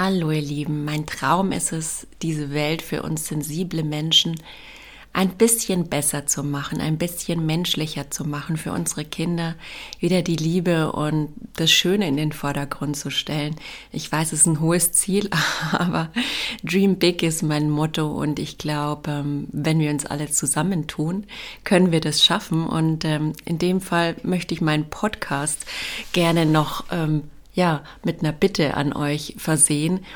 Hallo ihr Lieben, mein Traum ist es, diese Welt für uns sensible Menschen ein bisschen besser zu machen, ein bisschen menschlicher zu machen, für unsere Kinder wieder die Liebe und das Schöne in den Vordergrund zu stellen. Ich weiß, es ist ein hohes Ziel, aber Dream Big ist mein Motto und ich glaube, ähm, wenn wir uns alle zusammentun, können wir das schaffen. Und ähm, in dem Fall möchte ich meinen Podcast gerne noch ähm, ja, mit einer Bitte an euch versehen,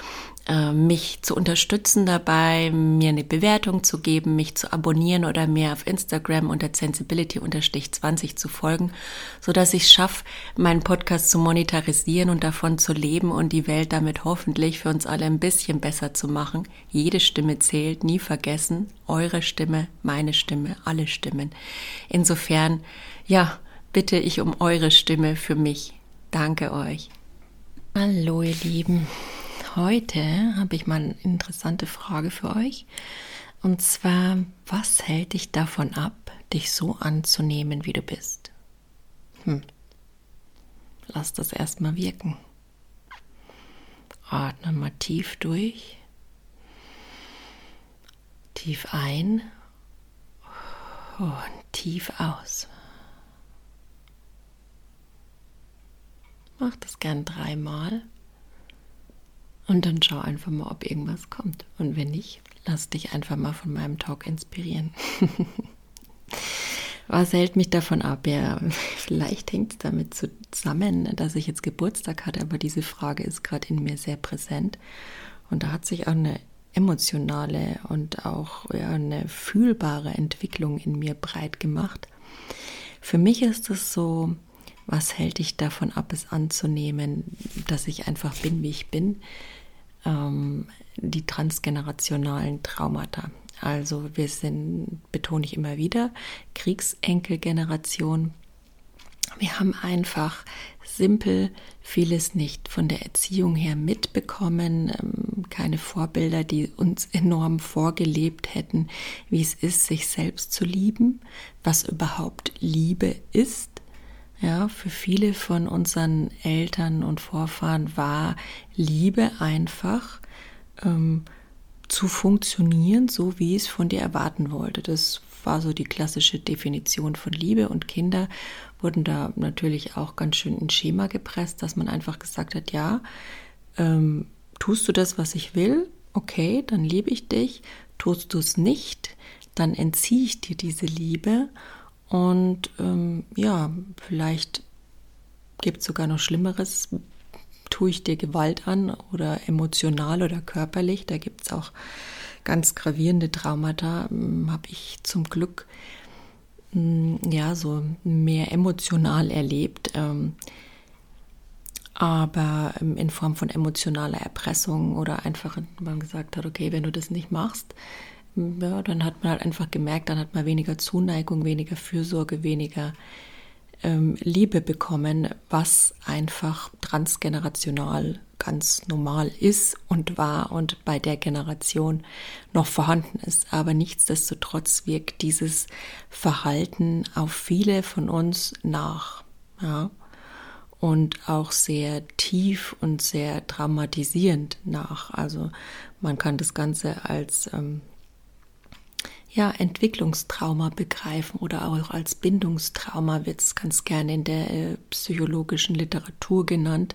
äh, mich zu unterstützen dabei, mir eine Bewertung zu geben, mich zu abonnieren oder mir auf Instagram unter sensibility-20 zu folgen, so dass ich schaffe, meinen Podcast zu monetarisieren und davon zu leben und die Welt damit hoffentlich für uns alle ein bisschen besser zu machen. Jede Stimme zählt, nie vergessen. Eure Stimme, meine Stimme, alle Stimmen. Insofern, ja, bitte ich um eure Stimme für mich. Danke euch. Hallo ihr Lieben, heute habe ich mal eine interessante Frage für euch. Und zwar, was hält dich davon ab, dich so anzunehmen, wie du bist? Hm. Lass das erstmal wirken. Atme mal tief durch. Tief ein und tief aus. Mach das gern dreimal. Und dann schau einfach mal, ob irgendwas kommt. Und wenn nicht, lass dich einfach mal von meinem Talk inspirieren. Was hält mich davon ab? Ja, vielleicht hängt es damit zusammen, dass ich jetzt Geburtstag hatte, aber diese Frage ist gerade in mir sehr präsent. Und da hat sich auch eine emotionale und auch ja, eine fühlbare Entwicklung in mir breit gemacht. Für mich ist es so, was hält dich davon ab, es anzunehmen, dass ich einfach bin, wie ich bin? Ähm, die transgenerationalen Traumata. Also wir sind, betone ich immer wieder, Kriegsenkelgeneration. Wir haben einfach simpel vieles nicht von der Erziehung her mitbekommen, ähm, keine Vorbilder, die uns enorm vorgelebt hätten, wie es ist, sich selbst zu lieben, was überhaupt Liebe ist ja, für viele von unseren Eltern und Vorfahren war Liebe einfach ähm, zu funktionieren, so wie es von dir erwarten wollte. Das war so die klassische Definition von Liebe. Und Kinder wurden da natürlich auch ganz schön in Schema gepresst, dass man einfach gesagt hat, ja, ähm, tust du das, was ich will, okay, dann liebe ich dich, tust du es nicht, dann entziehe ich dir diese Liebe und ähm, ja, vielleicht gibt es sogar noch Schlimmeres. Tue ich dir Gewalt an oder emotional oder körperlich? Da gibt es auch ganz gravierende Traumata. Hm, Habe ich zum Glück hm, ja so mehr emotional erlebt. Ähm, aber in Form von emotionaler Erpressung oder einfach, man gesagt hat, okay, wenn du das nicht machst, ja, dann hat man halt einfach gemerkt, dann hat man weniger Zuneigung, weniger Fürsorge, weniger ähm, Liebe bekommen, was einfach transgenerational ganz normal ist und war und bei der Generation noch vorhanden ist. Aber nichtsdestotrotz wirkt dieses Verhalten auf viele von uns nach. Ja und auch sehr tief und sehr dramatisierend nach. Also man kann das Ganze als ähm, ja, Entwicklungstrauma begreifen oder auch als Bindungstrauma wird es ganz gerne in der äh, psychologischen Literatur genannt,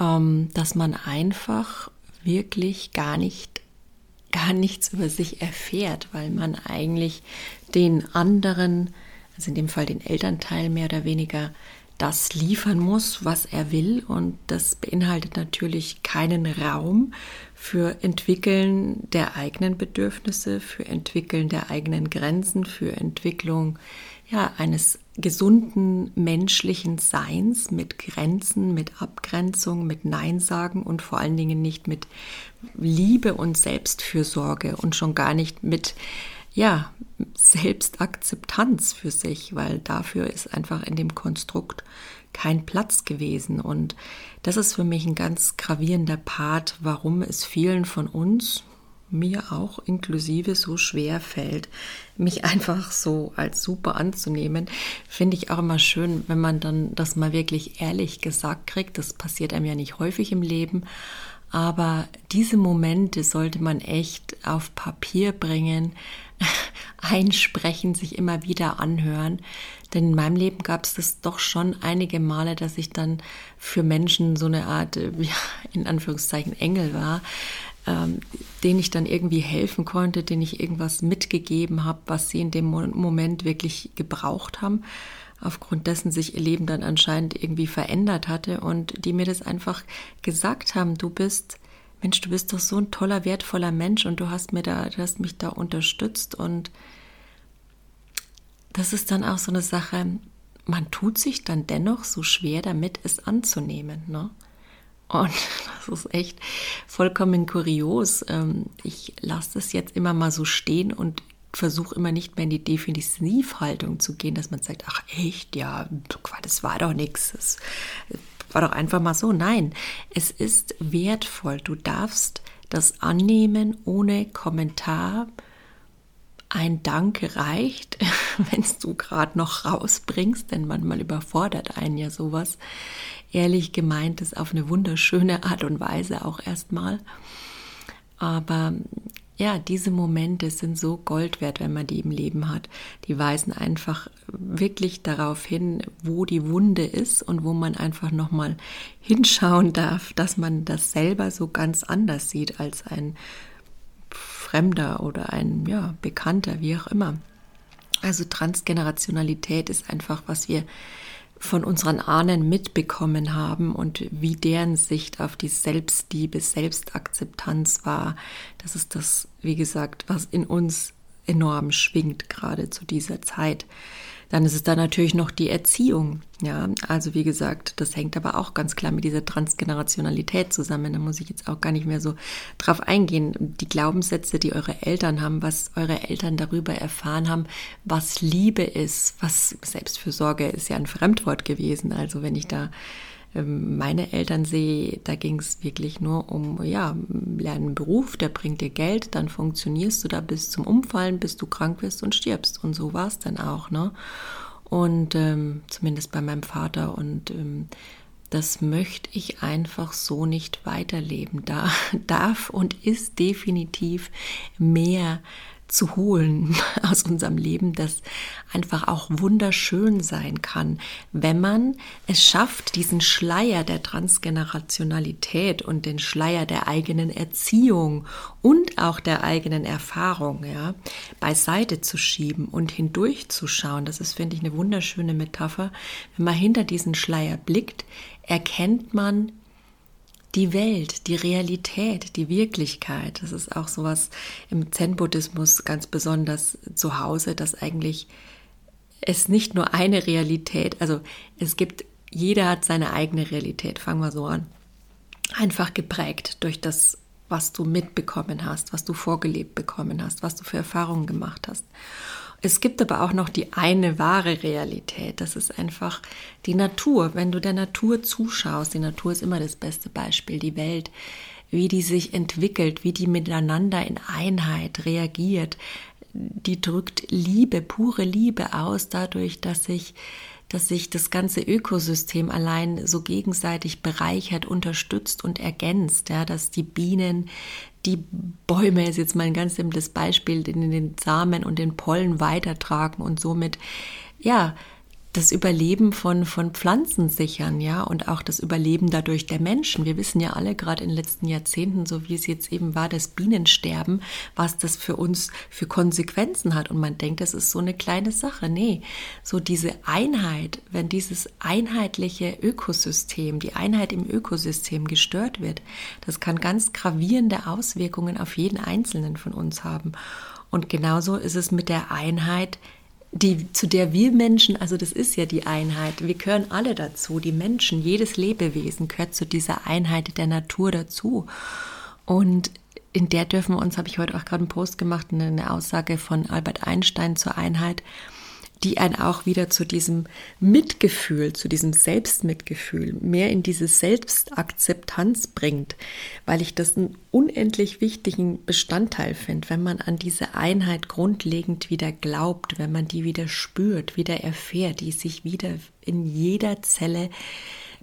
ähm, dass man einfach wirklich gar nicht, gar nichts über sich erfährt, weil man eigentlich den anderen, also in dem Fall den Elternteil mehr oder weniger das liefern muss, was er will. Und das beinhaltet natürlich keinen Raum für Entwickeln der eigenen Bedürfnisse, für Entwickeln der eigenen Grenzen, für Entwicklung ja, eines gesunden menschlichen Seins mit Grenzen, mit Abgrenzung, mit Nein sagen und vor allen Dingen nicht mit Liebe und Selbstfürsorge und schon gar nicht mit ja, Selbstakzeptanz für sich, weil dafür ist einfach in dem Konstrukt kein Platz gewesen. Und das ist für mich ein ganz gravierender Part, warum es vielen von uns, mir auch inklusive, so schwer fällt, mich einfach so als super anzunehmen. Finde ich auch immer schön, wenn man dann das mal wirklich ehrlich gesagt kriegt. Das passiert einem ja nicht häufig im Leben. Aber diese Momente sollte man echt auf Papier bringen, einsprechen, sich immer wieder anhören. Denn in meinem Leben gab es das doch schon einige Male, dass ich dann für Menschen so eine Art, ja, in Anführungszeichen, Engel war, ähm, denen ich dann irgendwie helfen konnte, denen ich irgendwas mitgegeben habe, was sie in dem Moment wirklich gebraucht haben aufgrund dessen sich ihr Leben dann anscheinend irgendwie verändert hatte und die mir das einfach gesagt haben, du bist, Mensch, du bist doch so ein toller, wertvoller Mensch und du hast mir da, du hast mich da unterstützt und das ist dann auch so eine Sache, man tut sich dann dennoch so schwer damit, es anzunehmen, ne? Und das ist echt vollkommen kurios. Ähm, ich lasse das jetzt immer mal so stehen und versuche immer nicht mehr in die Defensivhaltung zu gehen, dass man sagt, ach echt, ja, das war doch nichts, das war doch einfach mal so. Nein, es ist wertvoll. Du darfst das annehmen ohne Kommentar. Ein Danke reicht, wenn du gerade noch rausbringst, denn manchmal überfordert einen ja sowas. Ehrlich gemeint ist auf eine wunderschöne Art und Weise auch erstmal. Aber ja, diese Momente sind so Gold wert, wenn man die im Leben hat. Die weisen einfach wirklich darauf hin, wo die Wunde ist und wo man einfach nochmal hinschauen darf, dass man das selber so ganz anders sieht als ein Fremder oder ein ja, Bekannter, wie auch immer. Also Transgenerationalität ist einfach, was wir von unseren Ahnen mitbekommen haben und wie deren Sicht auf die Selbstliebe, Selbstakzeptanz war. Das ist das, wie gesagt, was in uns enorm schwingt, gerade zu dieser Zeit. Dann ist es da natürlich noch die Erziehung. Ja, also wie gesagt, das hängt aber auch ganz klar mit dieser Transgenerationalität zusammen. Da muss ich jetzt auch gar nicht mehr so drauf eingehen. Die Glaubenssätze, die eure Eltern haben, was eure Eltern darüber erfahren haben, was Liebe ist, was Selbstfürsorge ist ja ein Fremdwort gewesen. Also wenn ich da meine Eltern sehe, da ging es wirklich nur um, ja, lernen einen Beruf, der bringt dir Geld, dann funktionierst du da bis zum Umfallen, bis du krank wirst und stirbst. Und so war es dann auch, ne? Und ähm, zumindest bei meinem Vater. Und ähm, das möchte ich einfach so nicht weiterleben. Da darf und ist definitiv mehr zu holen aus unserem Leben, das einfach auch wunderschön sein kann, wenn man es schafft, diesen Schleier der Transgenerationalität und den Schleier der eigenen Erziehung und auch der eigenen Erfahrung ja, beiseite zu schieben und hindurchzuschauen. Das ist, finde ich, eine wunderschöne Metapher. Wenn man hinter diesen Schleier blickt, erkennt man die Welt, die Realität, die Wirklichkeit. Das ist auch sowas im Zen-Buddhismus ganz besonders zu Hause, dass eigentlich es nicht nur eine Realität, also es gibt, jeder hat seine eigene Realität, fangen wir so an. Einfach geprägt durch das, was du mitbekommen hast, was du vorgelebt bekommen hast, was du für Erfahrungen gemacht hast. Es gibt aber auch noch die eine wahre Realität. Das ist einfach die Natur. Wenn du der Natur zuschaust, die Natur ist immer das beste Beispiel, die Welt, wie die sich entwickelt, wie die miteinander in Einheit reagiert. Die drückt Liebe, pure Liebe aus, dadurch, dass sich dass sich das ganze Ökosystem allein so gegenseitig bereichert, unterstützt und ergänzt, ja, dass die Bienen die Bäume ist jetzt mal ein ganz simples Beispiel, in den Samen und den Pollen weitertragen und somit ja das Überleben von, von Pflanzen sichern, ja, und auch das Überleben dadurch der Menschen. Wir wissen ja alle gerade in den letzten Jahrzehnten, so wie es jetzt eben war, das Bienensterben, was das für uns für Konsequenzen hat. Und man denkt, das ist so eine kleine Sache. Nee, so diese Einheit, wenn dieses einheitliche Ökosystem, die Einheit im Ökosystem gestört wird, das kann ganz gravierende Auswirkungen auf jeden Einzelnen von uns haben. Und genauso ist es mit der Einheit die, zu der wir Menschen, also das ist ja die Einheit, wir gehören alle dazu, die Menschen, jedes Lebewesen gehört zu dieser Einheit der Natur dazu. Und in der dürfen wir uns, habe ich heute auch gerade einen Post gemacht, eine Aussage von Albert Einstein zur Einheit, die einen auch wieder zu diesem Mitgefühl, zu diesem Selbstmitgefühl, mehr in diese Selbstakzeptanz bringt, weil ich das einen unendlich wichtigen Bestandteil finde, wenn man an diese Einheit grundlegend wieder glaubt, wenn man die wieder spürt, wieder erfährt, die sich wieder in jeder Zelle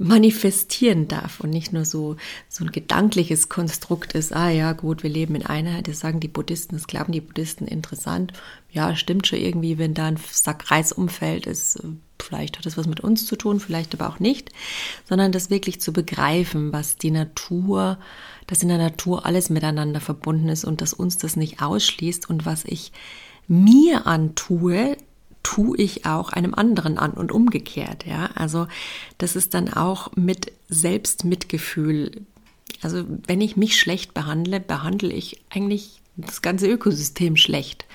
manifestieren darf und nicht nur so, so ein gedankliches Konstrukt ist, ah ja, gut, wir leben in Einheit, das sagen die Buddhisten, das glauben die Buddhisten interessant. Ja, stimmt schon irgendwie, wenn da ein Sack Reis umfällt, ist, äh, vielleicht hat das was mit uns zu tun, vielleicht aber auch nicht, sondern das wirklich zu begreifen, was die Natur, dass in der Natur alles miteinander verbunden ist und dass uns das nicht ausschließt und was ich mir antue, tue ich auch einem anderen an und umgekehrt, ja. Also das ist dann auch mit Selbstmitgefühl. Also wenn ich mich schlecht behandle, behandle ich eigentlich das ganze Ökosystem schlecht.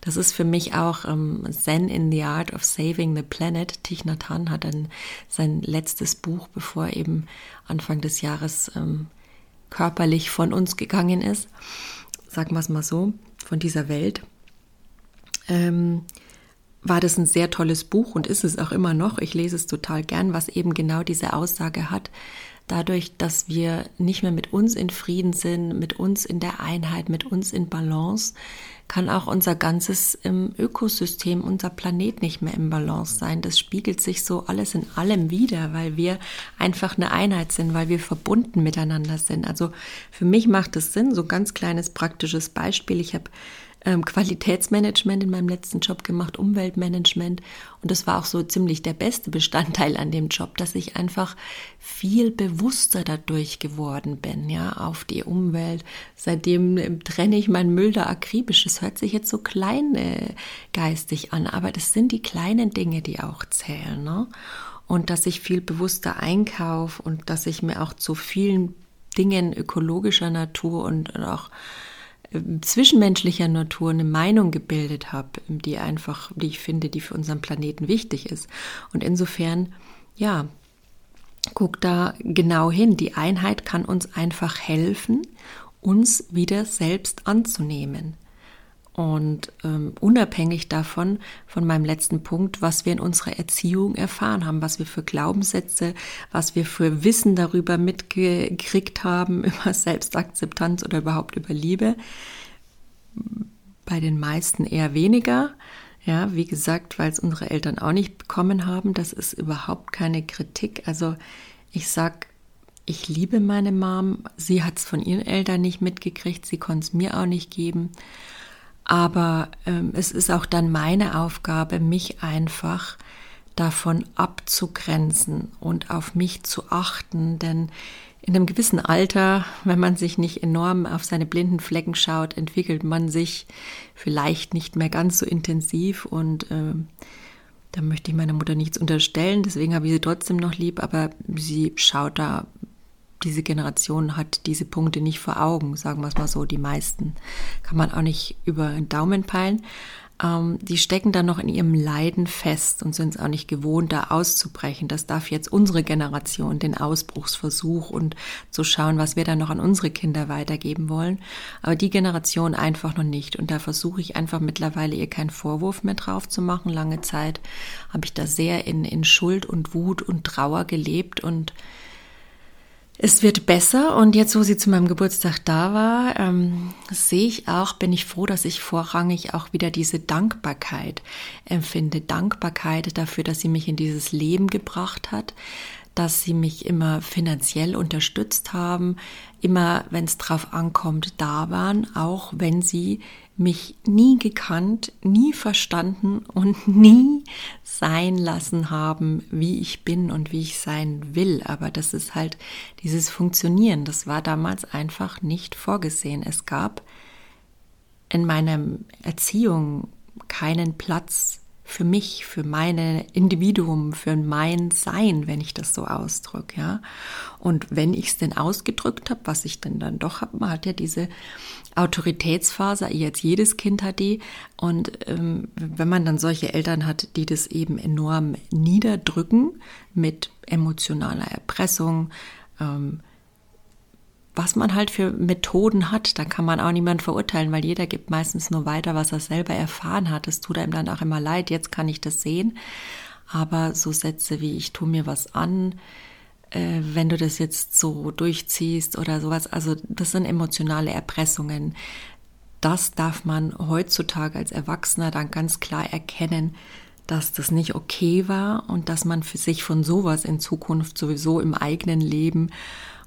Das ist für mich auch ähm, Zen in the Art of Saving the Planet. Thich Nhat Hanh hat dann sein letztes Buch, bevor er eben Anfang des Jahres ähm, körperlich von uns gegangen ist, sagen wir es mal so, von dieser Welt. Ähm, war das ein sehr tolles Buch und ist es auch immer noch. Ich lese es total gern, was eben genau diese Aussage hat. Dadurch, dass wir nicht mehr mit uns in Frieden sind, mit uns in der Einheit, mit uns in Balance, kann auch unser ganzes ähm, Ökosystem, unser Planet nicht mehr im Balance sein. Das spiegelt sich so alles in allem wieder, weil wir einfach eine Einheit sind, weil wir verbunden miteinander sind. Also für mich macht es Sinn, so ganz kleines praktisches Beispiel. Ich habe ähm, Qualitätsmanagement in meinem letzten Job gemacht, Umweltmanagement. Und das war auch so ziemlich der beste Bestandteil an dem Job, dass ich einfach viel bewusster dadurch geworden bin, ja, auf die Umwelt. Seitdem ähm, trenne ich meinen Müll da akribisch. Das hört sich jetzt so klein äh, geistig an, aber das sind die kleinen Dinge, die auch zählen, ne? Und dass ich viel bewusster einkaufe und dass ich mir auch zu vielen Dingen ökologischer Natur und auch zwischenmenschlicher Natur eine Meinung gebildet habe, die einfach, die ich finde, die für unseren Planeten wichtig ist. Und insofern, ja, guck da genau hin. Die Einheit kann uns einfach helfen, uns wieder selbst anzunehmen. Und ähm, unabhängig davon, von meinem letzten Punkt, was wir in unserer Erziehung erfahren haben, was wir für Glaubenssätze, was wir für Wissen darüber mitgekriegt haben, über Selbstakzeptanz oder überhaupt über Liebe, bei den meisten eher weniger. Ja, wie gesagt, weil es unsere Eltern auch nicht bekommen haben. Das ist überhaupt keine Kritik. Also ich sag, ich liebe meine Mom. Sie hat es von ihren Eltern nicht mitgekriegt. Sie konnte es mir auch nicht geben. Aber ähm, es ist auch dann meine Aufgabe, mich einfach davon abzugrenzen und auf mich zu achten, denn in einem gewissen Alter, wenn man sich nicht enorm auf seine blinden Flecken schaut, entwickelt man sich vielleicht nicht mehr ganz so intensiv. Und äh, da möchte ich meiner Mutter nichts unterstellen, deswegen habe ich sie trotzdem noch lieb, aber sie schaut da diese Generation hat diese Punkte nicht vor Augen, sagen wir es mal so, die meisten. Kann man auch nicht über den Daumen peilen. Ähm, die stecken dann noch in ihrem Leiden fest und sind es auch nicht gewohnt, da auszubrechen. Das darf jetzt unsere Generation, den Ausbruchsversuch und zu schauen, was wir dann noch an unsere Kinder weitergeben wollen. Aber die Generation einfach noch nicht. Und da versuche ich einfach mittlerweile ihr keinen Vorwurf mehr drauf zu machen. Lange Zeit habe ich da sehr in, in Schuld und Wut und Trauer gelebt und es wird besser und jetzt, wo sie zu meinem Geburtstag da war, ähm, sehe ich auch, bin ich froh, dass ich vorrangig auch wieder diese Dankbarkeit empfinde. Dankbarkeit dafür, dass sie mich in dieses Leben gebracht hat, dass sie mich immer finanziell unterstützt haben, immer, wenn es drauf ankommt, da waren, auch wenn sie mich nie gekannt, nie verstanden und nie sein lassen haben, wie ich bin und wie ich sein will. Aber das ist halt dieses Funktionieren. Das war damals einfach nicht vorgesehen. Es gab in meiner Erziehung keinen Platz für mich, für meine Individuum, für mein Sein, wenn ich das so ausdrücke, ja. Und wenn ich es denn ausgedrückt habe, was ich denn dann doch habe, man hat ja diese Autoritätsphase, jetzt jedes Kind hat die. Und ähm, wenn man dann solche Eltern hat, die das eben enorm niederdrücken mit emotionaler Erpressung, ähm, was man halt für Methoden hat, da kann man auch niemand verurteilen, weil jeder gibt meistens nur weiter, was er selber erfahren hat. Es tut einem dann auch immer leid, jetzt kann ich das sehen. Aber so Sätze wie ich tue mir was an, äh, wenn du das jetzt so durchziehst oder sowas. Also das sind emotionale Erpressungen. Das darf man heutzutage als Erwachsener dann ganz klar erkennen, dass das nicht okay war und dass man für sich von sowas in Zukunft sowieso im eigenen Leben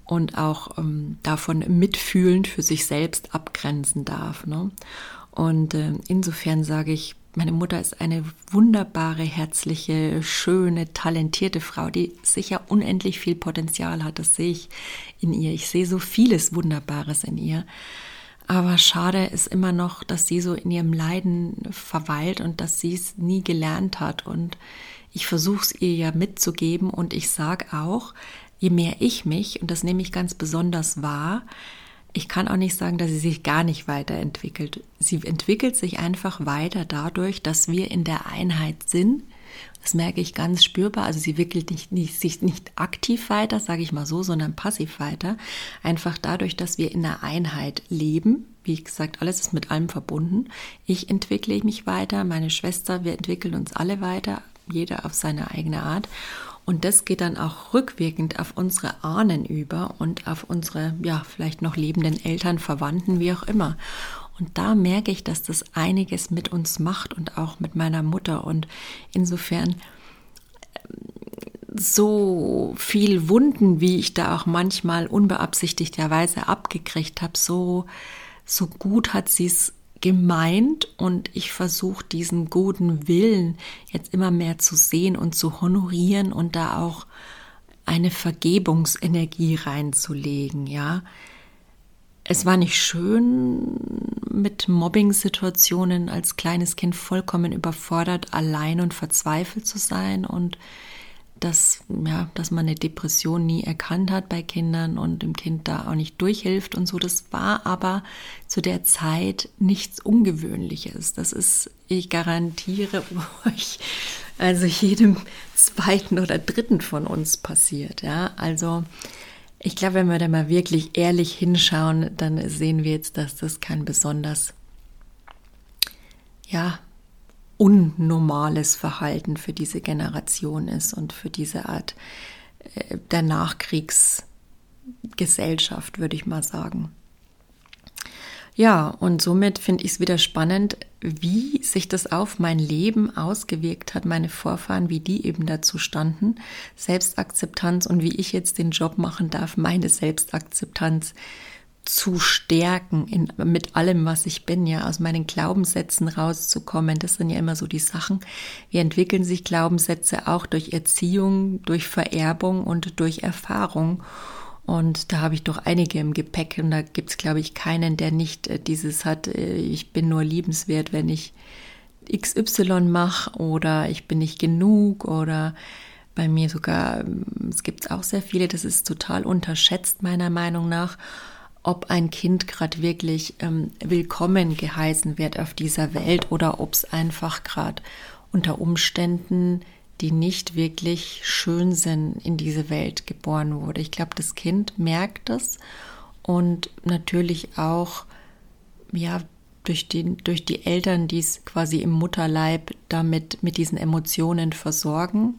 und auch ähm, davon mitfühlend für sich selbst abgrenzen darf. Ne? Und äh, insofern sage ich, meine Mutter ist eine wunderbare, herzliche, schöne, talentierte Frau, die sicher unendlich viel Potenzial hat. Das sehe ich in ihr. Ich sehe so vieles Wunderbares in ihr. Aber schade ist immer noch, dass sie so in ihrem Leiden verweilt und dass sie es nie gelernt hat. Und ich versuche es ihr ja mitzugeben und ich sage auch, je mehr ich mich, und das nehme ich ganz besonders wahr, ich kann auch nicht sagen, dass sie sich gar nicht weiterentwickelt. Sie entwickelt sich einfach weiter dadurch, dass wir in der Einheit sind. Das merke ich ganz spürbar. Also sie entwickelt nicht, nicht, sich nicht aktiv weiter, sage ich mal so, sondern passiv weiter. Einfach dadurch, dass wir in der Einheit leben. Wie gesagt, alles ist mit allem verbunden. Ich entwickle mich weiter, meine Schwester, wir entwickeln uns alle weiter, jeder auf seine eigene Art. Und das geht dann auch rückwirkend auf unsere Ahnen über und auf unsere, ja, vielleicht noch lebenden Eltern, Verwandten, wie auch immer. Und da merke ich, dass das einiges mit uns macht und auch mit meiner Mutter. Und insofern ähm, so viel Wunden, wie ich da auch manchmal unbeabsichtigterweise abgekriegt habe, so, so gut hat sie es gemeint und ich versuche diesen guten Willen jetzt immer mehr zu sehen und zu honorieren und da auch eine Vergebungsenergie reinzulegen, ja. Es war nicht schön, mit Mobbing-Situationen als kleines Kind vollkommen überfordert, allein und verzweifelt zu sein und dass, ja, dass man eine Depression nie erkannt hat bei Kindern und dem Kind da auch nicht durchhilft und so. Das war aber zu der Zeit nichts Ungewöhnliches. Das ist, ich garantiere euch, also jedem zweiten oder dritten von uns passiert. Ja, also ich glaube, wenn wir da mal wirklich ehrlich hinschauen, dann sehen wir jetzt, dass das kein besonders, ja, unnormales Verhalten für diese Generation ist und für diese Art äh, der Nachkriegsgesellschaft, würde ich mal sagen. Ja, und somit finde ich es wieder spannend, wie sich das auf mein Leben ausgewirkt hat, meine Vorfahren, wie die eben dazu standen, Selbstakzeptanz und wie ich jetzt den Job machen darf, meine Selbstakzeptanz zu stärken in, mit allem, was ich bin, ja, aus meinen Glaubenssätzen rauszukommen. Das sind ja immer so die Sachen. Wie entwickeln sich Glaubenssätze auch durch Erziehung, durch Vererbung und durch Erfahrung. Und da habe ich doch einige im Gepäck und da gibt es, glaube ich, keinen, der nicht äh, dieses hat, äh, ich bin nur liebenswert, wenn ich XY mache oder ich bin nicht genug oder bei mir sogar, ähm, es gibt auch sehr viele, das ist total unterschätzt meiner Meinung nach ob ein Kind gerade wirklich ähm, willkommen geheißen wird auf dieser Welt oder ob es einfach gerade unter Umständen, die nicht wirklich schön sind, in diese Welt geboren wurde. Ich glaube, das Kind merkt das und natürlich auch, ja, durch die, durch die Eltern, die es quasi im Mutterleib damit mit diesen Emotionen versorgen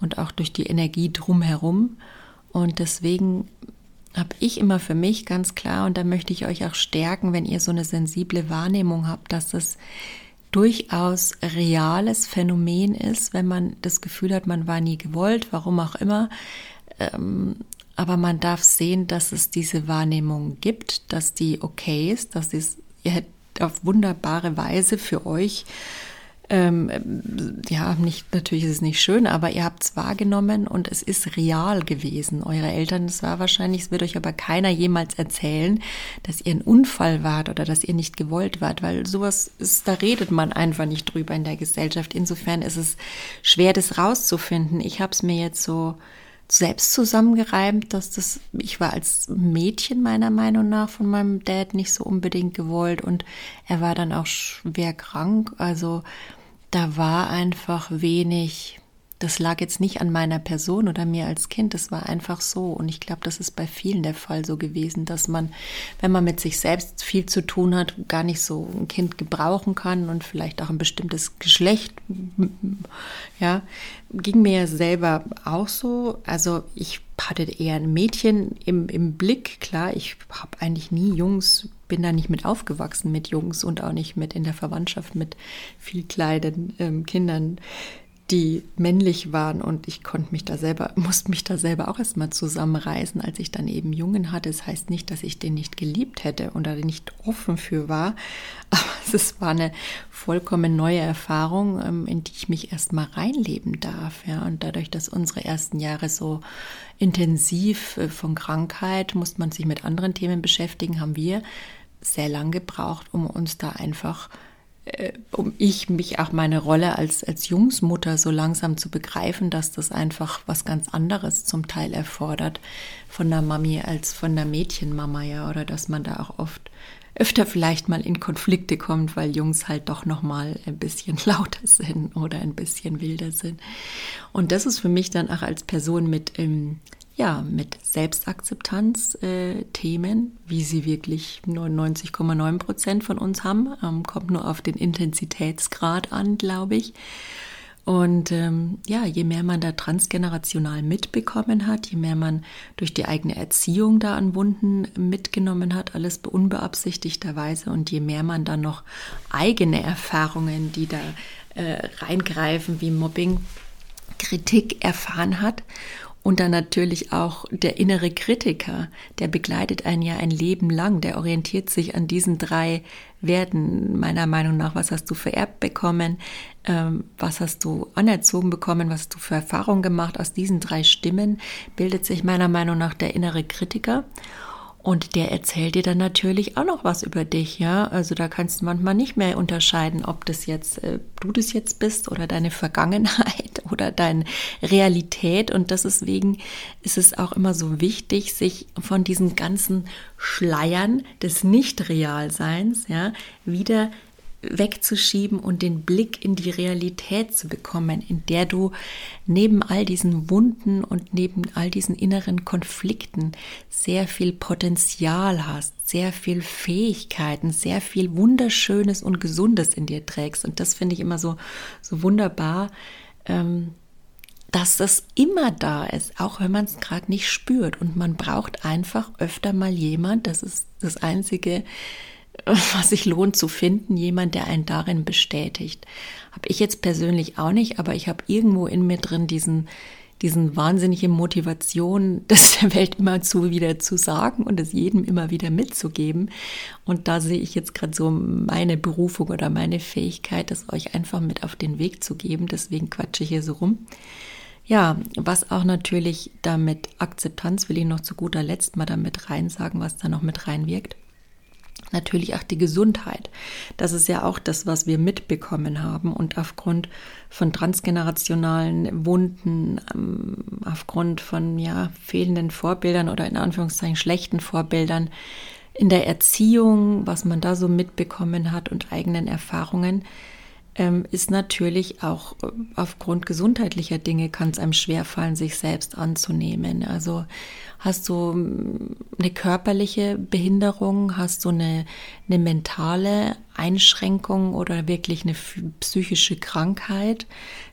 und auch durch die Energie drumherum. Und deswegen habe ich immer für mich ganz klar, und da möchte ich euch auch stärken, wenn ihr so eine sensible Wahrnehmung habt, dass es durchaus reales Phänomen ist, wenn man das Gefühl hat, man war nie gewollt, warum auch immer. Ähm, aber man darf sehen, dass es diese Wahrnehmung gibt, dass die okay ist, dass es auf wunderbare Weise für euch ähm, ja, nicht, natürlich ist es nicht schön, aber ihr habt es wahrgenommen und es ist real gewesen. Eure Eltern, es war wahrscheinlich, es wird euch aber keiner jemals erzählen, dass ihr ein Unfall wart oder dass ihr nicht gewollt wart, weil sowas ist, da redet man einfach nicht drüber in der Gesellschaft. Insofern ist es schwer, das rauszufinden. Ich habe es mir jetzt so selbst zusammengereimt, dass das, ich war als Mädchen meiner Meinung nach von meinem Dad nicht so unbedingt gewollt und er war dann auch schwer krank. Also da war einfach wenig, das lag jetzt nicht an meiner Person oder mir als Kind, das war einfach so. Und ich glaube, das ist bei vielen der Fall so gewesen, dass man, wenn man mit sich selbst viel zu tun hat, gar nicht so ein Kind gebrauchen kann und vielleicht auch ein bestimmtes Geschlecht. Ja, ging mir selber auch so. Also ich hatte eher ein Mädchen im, im Blick, klar, ich habe eigentlich nie Jungs bin da nicht mit aufgewachsen mit Jungs und auch nicht mit in der Verwandtschaft mit viel kleinen ähm, Kindern die männlich waren und ich konnte mich da selber, musste mich da selber auch erstmal zusammenreißen, als ich dann eben Jungen hatte. Das heißt nicht, dass ich den nicht geliebt hätte oder nicht offen für war, aber es war eine vollkommen neue Erfahrung, ähm, in die ich mich erstmal reinleben darf. Ja. Und dadurch, dass unsere ersten Jahre so intensiv äh, von Krankheit, musste man sich mit anderen Themen beschäftigen, haben wir sehr lang gebraucht, um uns da einfach äh, um ich mich auch meine Rolle als, als Jungsmutter so langsam zu begreifen, dass das einfach was ganz anderes zum Teil erfordert von der Mami als von der Mädchenmama, ja, oder dass man da auch oft öfter vielleicht mal in Konflikte kommt, weil Jungs halt doch noch mal ein bisschen lauter sind oder ein bisschen wilder sind. Und das ist für mich dann auch als Person mit ähm, ja, mit Selbstakzeptanz-Themen, äh, wie sie wirklich 99,9 Prozent von uns haben. Ähm, kommt nur auf den Intensitätsgrad an, glaube ich. Und ähm, ja, je mehr man da transgenerational mitbekommen hat, je mehr man durch die eigene Erziehung da an Wunden mitgenommen hat, alles unbeabsichtigterweise, und je mehr man dann noch eigene Erfahrungen, die da äh, reingreifen, wie Mobbing, Kritik erfahren hat und dann natürlich auch der innere Kritiker, der begleitet einen ja ein Leben lang, der orientiert sich an diesen drei Werten, meiner Meinung nach. Was hast du vererbt bekommen? Ähm, was hast du anerzogen bekommen? Was hast du für Erfahrungen gemacht? Aus diesen drei Stimmen bildet sich meiner Meinung nach der innere Kritiker. Und der erzählt dir dann natürlich auch noch was über dich, ja. Also da kannst du manchmal nicht mehr unterscheiden, ob das jetzt äh, du das jetzt bist oder deine Vergangenheit oder deine Realität. Und deswegen ist es auch immer so wichtig, sich von diesen ganzen Schleiern des Nicht-Realseins, ja, wieder wegzuschieben und den Blick in die Realität zu bekommen, in der du neben all diesen Wunden und neben all diesen inneren Konflikten sehr viel Potenzial hast, sehr viel Fähigkeiten, sehr viel Wunderschönes und Gesundes in dir trägst. Und das finde ich immer so, so wunderbar, ähm, dass das immer da ist, auch wenn man es gerade nicht spürt. Und man braucht einfach öfter mal jemand, das ist das Einzige, was sich lohnt zu finden, jemand, der einen darin bestätigt. Habe ich jetzt persönlich auch nicht, aber ich habe irgendwo in mir drin diesen, diesen wahnsinnige Motivation, das der Welt immer zu wieder zu sagen und es jedem immer wieder mitzugeben. Und da sehe ich jetzt gerade so meine Berufung oder meine Fähigkeit, das euch einfach mit auf den Weg zu geben. Deswegen quatsche ich hier so rum. Ja, was auch natürlich damit Akzeptanz will ich noch zu guter Letzt mal damit rein sagen, was da noch mit reinwirkt natürlich auch die Gesundheit. Das ist ja auch das, was wir mitbekommen haben. Und aufgrund von transgenerationalen Wunden, ähm, aufgrund von ja, fehlenden Vorbildern oder in Anführungszeichen schlechten Vorbildern in der Erziehung, was man da so mitbekommen hat und eigenen Erfahrungen, ähm, ist natürlich auch äh, aufgrund gesundheitlicher Dinge kann es einem schwerfallen, sich selbst anzunehmen. Also hast du mm, eine körperliche Behinderung, hast du eine, eine mentale Einschränkung oder wirklich eine psychische Krankheit,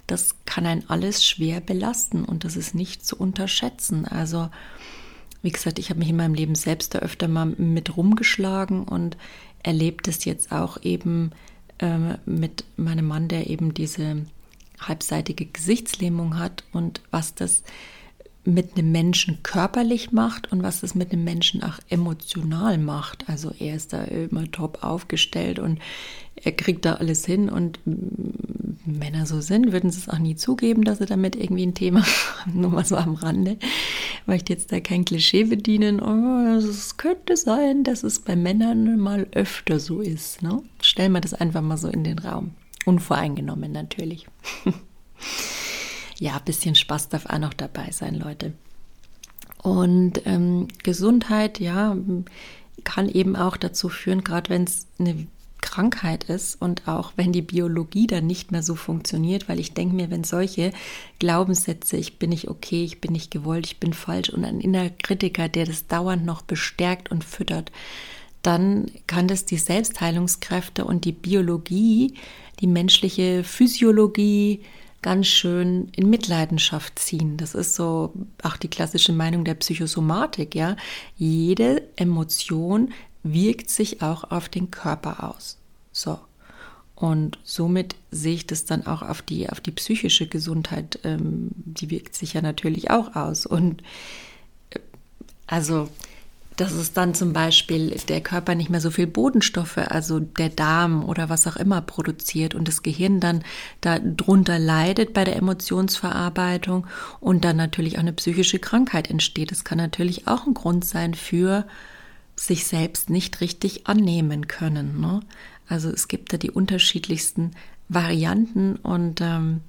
das kann ein alles schwer belasten und das ist nicht zu unterschätzen. Also wie gesagt, ich habe mich in meinem Leben selbst da öfter mal mit rumgeschlagen und erlebt es jetzt auch eben ähm, mit meinem Mann, der eben diese halbseitige Gesichtslähmung hat und was das mit einem Menschen körperlich macht und was das mit einem Menschen auch emotional macht. Also er ist da immer top aufgestellt und er kriegt da alles hin und Männer so sind, würden sie es auch nie zugeben, dass sie damit irgendwie ein Thema haben, nur mal so am Rande. Möchte jetzt da kein Klischee bedienen. Oh, es könnte sein, dass es bei Männern mal öfter so ist. Ne? Stellen wir das einfach mal so in den Raum. Unvoreingenommen natürlich. ja, ein bisschen Spaß darf auch noch dabei sein, Leute. Und ähm, Gesundheit, ja, kann eben auch dazu führen, gerade wenn es eine Krankheit ist und auch wenn die Biologie dann nicht mehr so funktioniert, weil ich denke mir, wenn solche Glaubenssätze, ich bin nicht okay, ich bin nicht gewollt, ich bin falsch und ein innerer Kritiker, der das dauernd noch bestärkt und füttert, dann kann das die Selbstheilungskräfte und die Biologie, die menschliche Physiologie, ganz schön in Mitleidenschaft ziehen. Das ist so auch die klassische Meinung der Psychosomatik, ja. Jede Emotion wirkt sich auch auf den Körper aus. So. Und somit sehe ich das dann auch auf die, auf die psychische Gesundheit, ähm, die wirkt sich ja natürlich auch aus. Und äh, also, dass es dann zum Beispiel der Körper nicht mehr so viel Bodenstoffe, also der Darm oder was auch immer produziert und das Gehirn dann darunter leidet bei der Emotionsverarbeitung und dann natürlich auch eine psychische Krankheit entsteht. Das kann natürlich auch ein Grund sein für sich selbst nicht richtig annehmen können. Ne? Also es gibt da die unterschiedlichsten Varianten und ähm,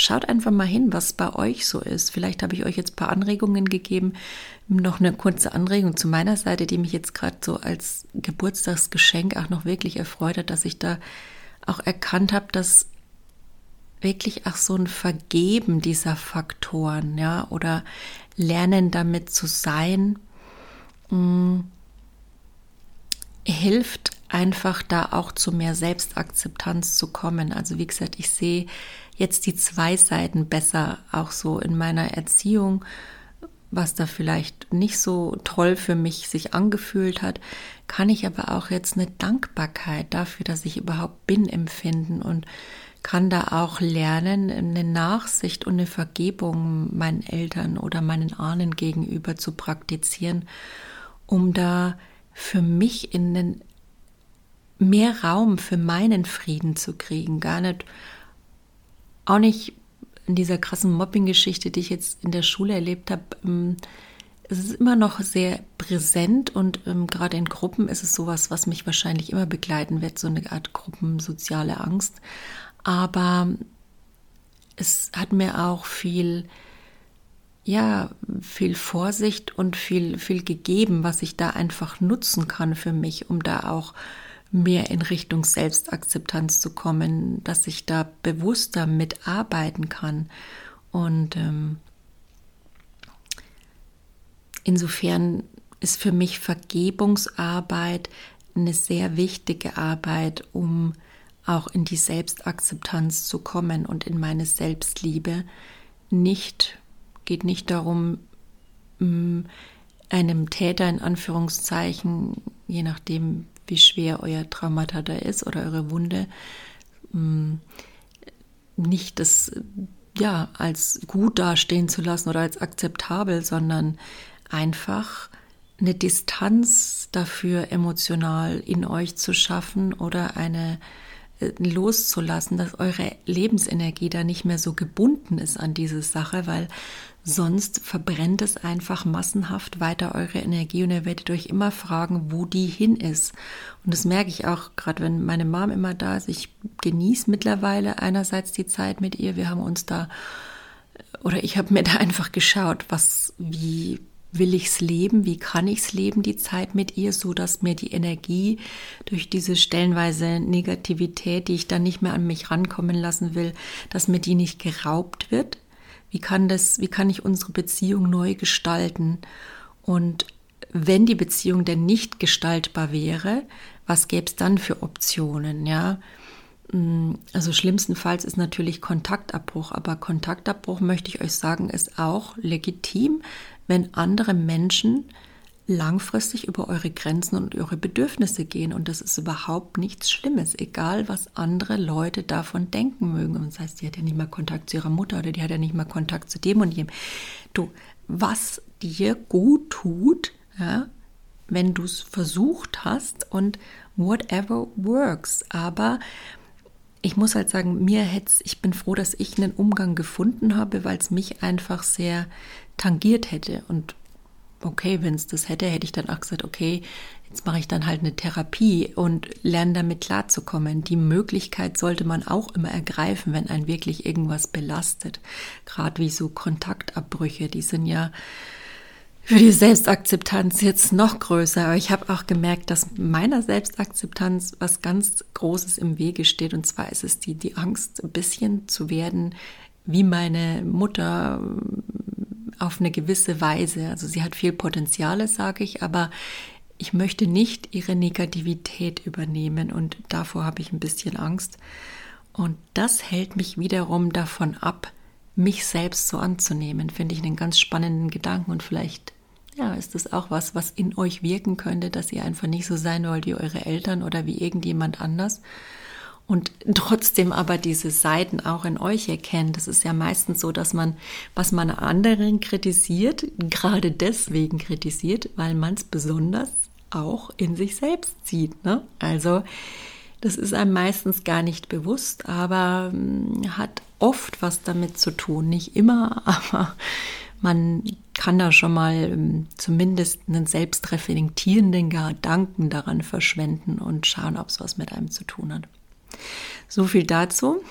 schaut einfach mal hin, was bei euch so ist. Vielleicht habe ich euch jetzt ein paar Anregungen gegeben. Noch eine kurze Anregung zu meiner Seite, die mich jetzt gerade so als Geburtstagsgeschenk auch noch wirklich erfreut hat, dass ich da auch erkannt habe, dass wirklich auch so ein Vergeben dieser Faktoren, ja, oder lernen damit zu sein, mh, mm, hilft einfach da auch zu mehr Selbstakzeptanz zu kommen. Also wie gesagt, ich sehe jetzt die zwei Seiten besser, auch so in meiner Erziehung, was da vielleicht nicht so toll für mich sich angefühlt hat, kann ich aber auch jetzt eine Dankbarkeit dafür, dass ich überhaupt bin, empfinden und kann da auch lernen, eine Nachsicht und eine Vergebung meinen Eltern oder meinen Ahnen gegenüber zu praktizieren, um da für mich in den mehr Raum für meinen Frieden zu kriegen. Gar nicht, auch nicht in dieser krassen Mobbing-Geschichte, die ich jetzt in der Schule erlebt habe. Ähm, es ist immer noch sehr präsent und ähm, gerade in Gruppen ist es sowas, was mich wahrscheinlich immer begleiten wird, so eine Art gruppensoziale Angst. Aber es hat mir auch viel, ja, viel Vorsicht und viel, viel gegeben, was ich da einfach nutzen kann für mich, um da auch mehr in Richtung Selbstakzeptanz zu kommen, dass ich da bewusster mitarbeiten kann. Und ähm, insofern ist für mich Vergebungsarbeit eine sehr wichtige Arbeit, um auch in die Selbstakzeptanz zu kommen und in meine Selbstliebe. Nicht geht nicht darum, einem Täter in Anführungszeichen, je nachdem, wie schwer euer Traumata da ist oder eure Wunde, mm, nicht das ja als gut dastehen zu lassen oder als akzeptabel, sondern einfach eine Distanz dafür emotional in euch zu schaffen oder eine äh, loszulassen, dass eure Lebensenergie da nicht mehr so gebunden ist an diese Sache, weil Sonst verbrennt es einfach massenhaft weiter eure Energie und ihr werdet euch immer fragen, wo die hin ist. Und das merke ich auch, gerade wenn meine Mom immer da ist. Ich genieße mittlerweile einerseits die Zeit mit ihr. Wir haben uns da, oder ich habe mir da einfach geschaut, was, wie will ich's leben? Wie kann ich's leben, die Zeit mit ihr, so dass mir die Energie durch diese stellenweise Negativität, die ich dann nicht mehr an mich rankommen lassen will, dass mir die nicht geraubt wird, wie kann das, wie kann ich unsere Beziehung neu gestalten? Und wenn die Beziehung denn nicht gestaltbar wäre, was gäbe es dann für Optionen? Ja, mm, also schlimmstenfalls ist natürlich Kontaktabbruch, aber Kontaktabbruch möchte ich euch sagen, ist auch legitim, wenn andere Menschen langfristig über eure Grenzen und eure Bedürfnisse gehen. Und das ist überhaupt nichts Schlimmes, egal was andere Leute davon denken mögen. Und das heißt, die hat ja nicht mal Kontakt zu ihrer Mutter oder die hat ja nicht mal Kontakt zu dem und jenem. Du, was dir gut tut, ja, wenn du es versucht hast und whatever works. Aber ich muss halt sagen, mir hätte ich bin froh, dass ich einen Umgang gefunden habe, weil es mich einfach sehr tangiert hätte. Und okay, wenn es das hätte, hätte ich dann auch gesagt, okay, jetzt mache ich dann halt eine Therapie und lerne damit klarzukommen. Die Möglichkeit sollte man auch immer ergreifen, wenn ein wirklich irgendwas belastet. Gerade wie so Kontaktabbrüche, die sind ja für die Selbstakzeptanz jetzt noch größer. Aber ich habe auch gemerkt, dass meiner Selbstakzeptanz was ganz Großes im Wege steht. Und zwar ist es die, die Angst, ein bisschen zu werden wie meine Mutter, auf eine gewisse Weise. Also sie hat viel Potenziale, sage ich, aber ich möchte nicht ihre Negativität übernehmen und davor habe ich ein bisschen Angst. Und das hält mich wiederum davon ab, mich selbst so anzunehmen. Finde ich einen ganz spannenden Gedanken und vielleicht ja, ist das auch was, was in euch wirken könnte, dass ihr einfach nicht so sein wollt wie eure Eltern oder wie irgendjemand anders und trotzdem aber diese Seiten auch in euch erkennt. Das ist ja meistens so, dass man, was man anderen kritisiert, gerade deswegen kritisiert, weil man es besonders auch in sich selbst sieht. Ne? Also das ist einem meistens gar nicht bewusst, aber hm, hat oft was damit zu tun. Nicht immer, aber man kann da schon mal hm, zumindest einen selbstreflektierenden Gedanken daran verschwenden und schauen, ob es was mit einem zu tun hat. So viel dazu.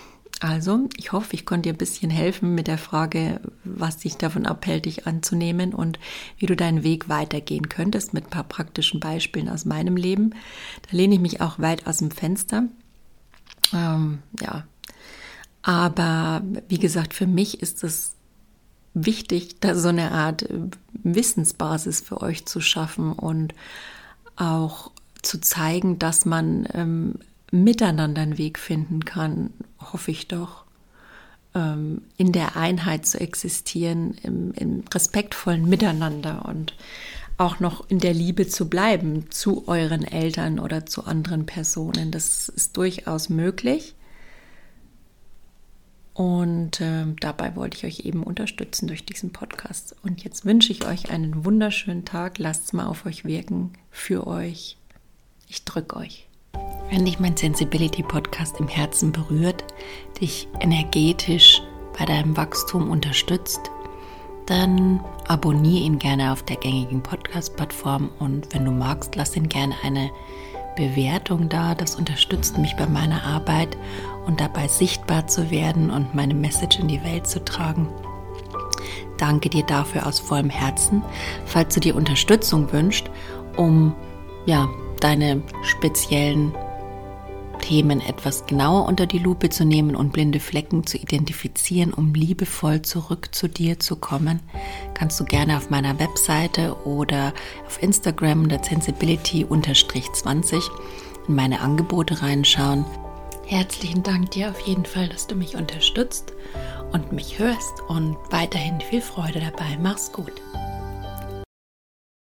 Also, ich hoffe, ich konnte dir ein bisschen helfen mit der Frage, was dich davon abhält, dich anzunehmen und wie du deinen Weg weitergehen könntest mit ein paar praktischen Beispielen aus meinem Leben. Da lehne ich mich auch weit aus dem Fenster. Ähm, ja, aber wie gesagt, für mich ist es wichtig, da so eine Art Wissensbasis für euch zu schaffen und auch zu zeigen, dass man ähm, miteinander einen Weg finden kann, hoffe ich doch, ähm, in der Einheit zu existieren, im, im respektvollen Miteinander und auch noch in der Liebe zu bleiben zu euren Eltern oder zu anderen Personen. Das ist durchaus möglich. Und äh, dabei wollte ich euch eben unterstützen durch diesen Podcast. Und jetzt wünsche ich euch einen wunderschönen Tag. Lasst es mal auf euch wirken, für euch. Ich drücke euch. Wenn dich mein Sensibility Podcast im Herzen berührt, dich energetisch bei deinem Wachstum unterstützt, dann abonniere ihn gerne auf der gängigen Podcast-Plattform und wenn du magst, lass ihn gerne eine Bewertung da. Das unterstützt mich bei meiner Arbeit und dabei sichtbar zu werden und meine Message in die Welt zu tragen. Danke dir dafür aus vollem Herzen. Falls du dir Unterstützung wünschst, um ja, deine speziellen Themen etwas genauer unter die Lupe zu nehmen und blinde Flecken zu identifizieren, um liebevoll zurück zu dir zu kommen, kannst du gerne auf meiner Webseite oder auf Instagram der Sensibility-20 in meine Angebote reinschauen. Herzlichen Dank dir auf jeden Fall, dass du mich unterstützt und mich hörst und weiterhin viel Freude dabei. Mach's gut.